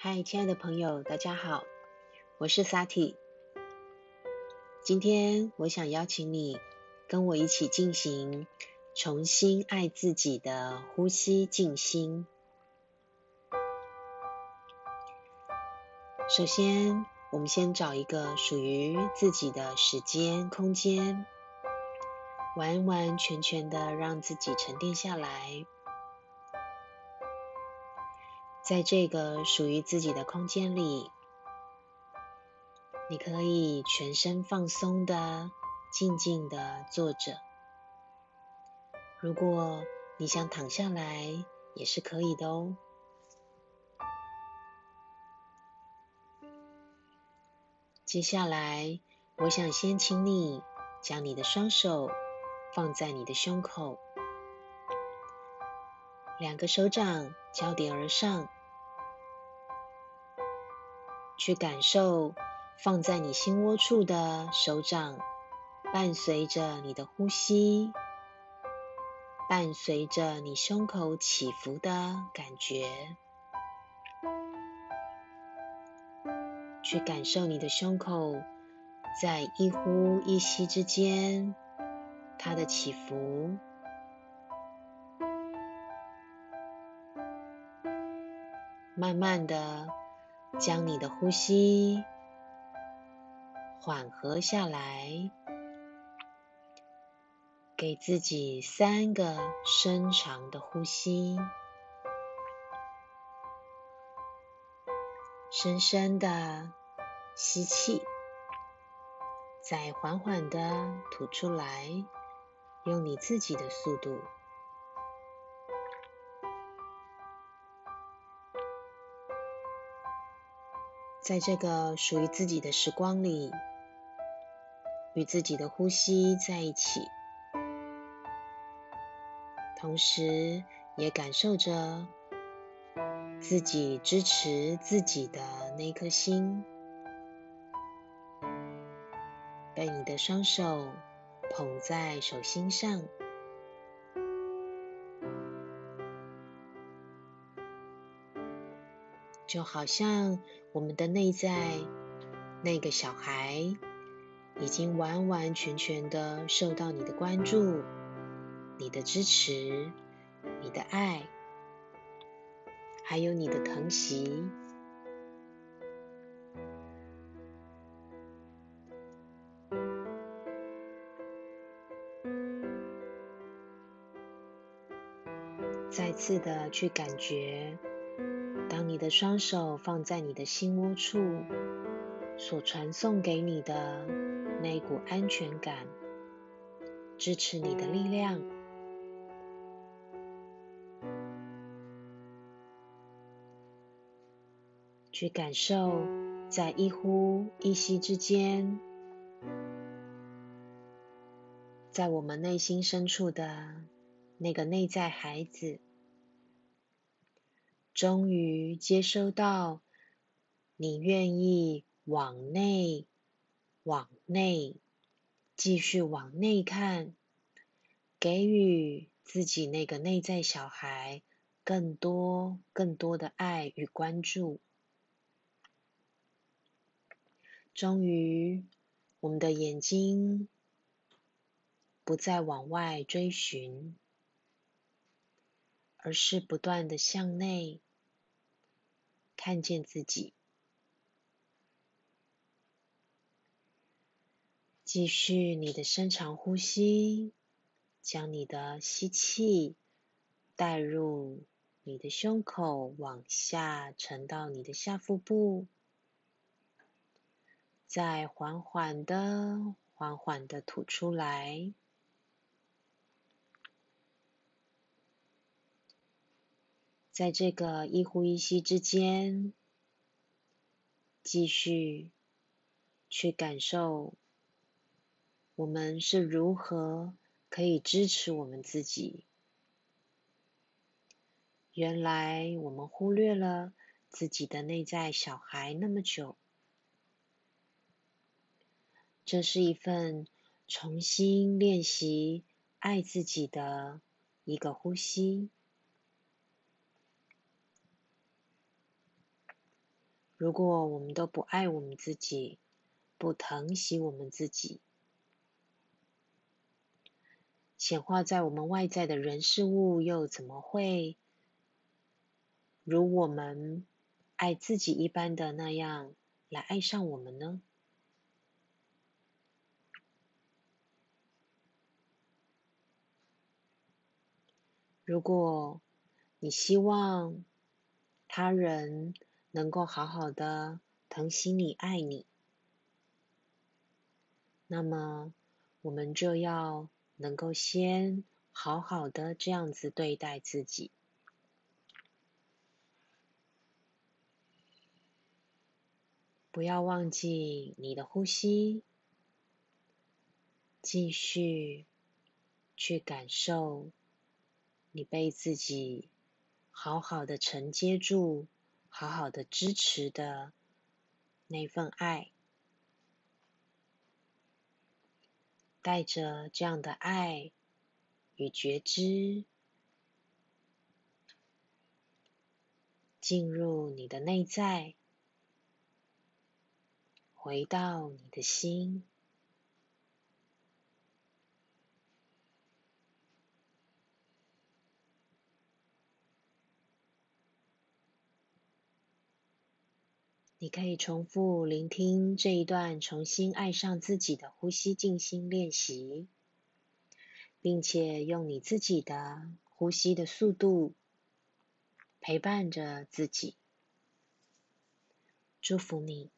嗨，亲爱的朋友，大家好，我是 Sati。今天我想邀请你跟我一起进行重新爱自己的呼吸静心。首先，我们先找一个属于自己的时间空间，完完全全的让自己沉淀下来。在这个属于自己的空间里，你可以全身放松的、静静的坐着。如果你想躺下来，也是可以的哦。接下来，我想先请你将你的双手放在你的胸口，两个手掌交叠而上。去感受放在你心窝处的手掌，伴随着你的呼吸，伴随着你胸口起伏的感觉，去感受你的胸口在一呼一吸之间它的起伏，慢慢的。将你的呼吸缓和下来，给自己三个深长的呼吸，深深的吸气，再缓缓的吐出来，用你自己的速度。在这个属于自己的时光里，与自己的呼吸在一起，同时也感受着自己支持自己的那颗心，被你的双手捧在手心上。就好像我们的内在那个小孩，已经完完全全的受到你的关注、你的支持、你的爱，还有你的疼惜。再次的去感觉。当你的双手放在你的心窝处，所传送给你的那股安全感、支持你的力量，去感受在一呼一吸之间，在我们内心深处的那个内在孩子。终于接收到，你愿意往内、往内继续往内看，给予自己那个内在小孩更多、更多的爱与关注。终于，我们的眼睛不再往外追寻，而是不断的向内。看见自己，继续你的深长呼吸，将你的吸气带入你的胸口，往下沉到你的下腹部，再缓缓的、缓缓的吐出来。在这个一呼一吸之间，继续去感受我们是如何可以支持我们自己。原来我们忽略了自己的内在小孩那么久，这是一份重新练习爱自己的一个呼吸。如果我们都不爱我们自己，不疼惜我们自己，显化在我们外在的人事物，又怎么会如我们爱自己一般的那样来爱上我们呢？如果你希望他人能够好好的疼惜你、爱你，那么我们就要能够先好好的这样子对待自己，不要忘记你的呼吸，继续去感受。你被自己好好的承接住，好好的支持的那份爱，带着这样的爱与觉知，进入你的内在，回到你的心。你可以重复聆听这一段重新爱上自己的呼吸静心练习，并且用你自己的呼吸的速度陪伴着自己。祝福你。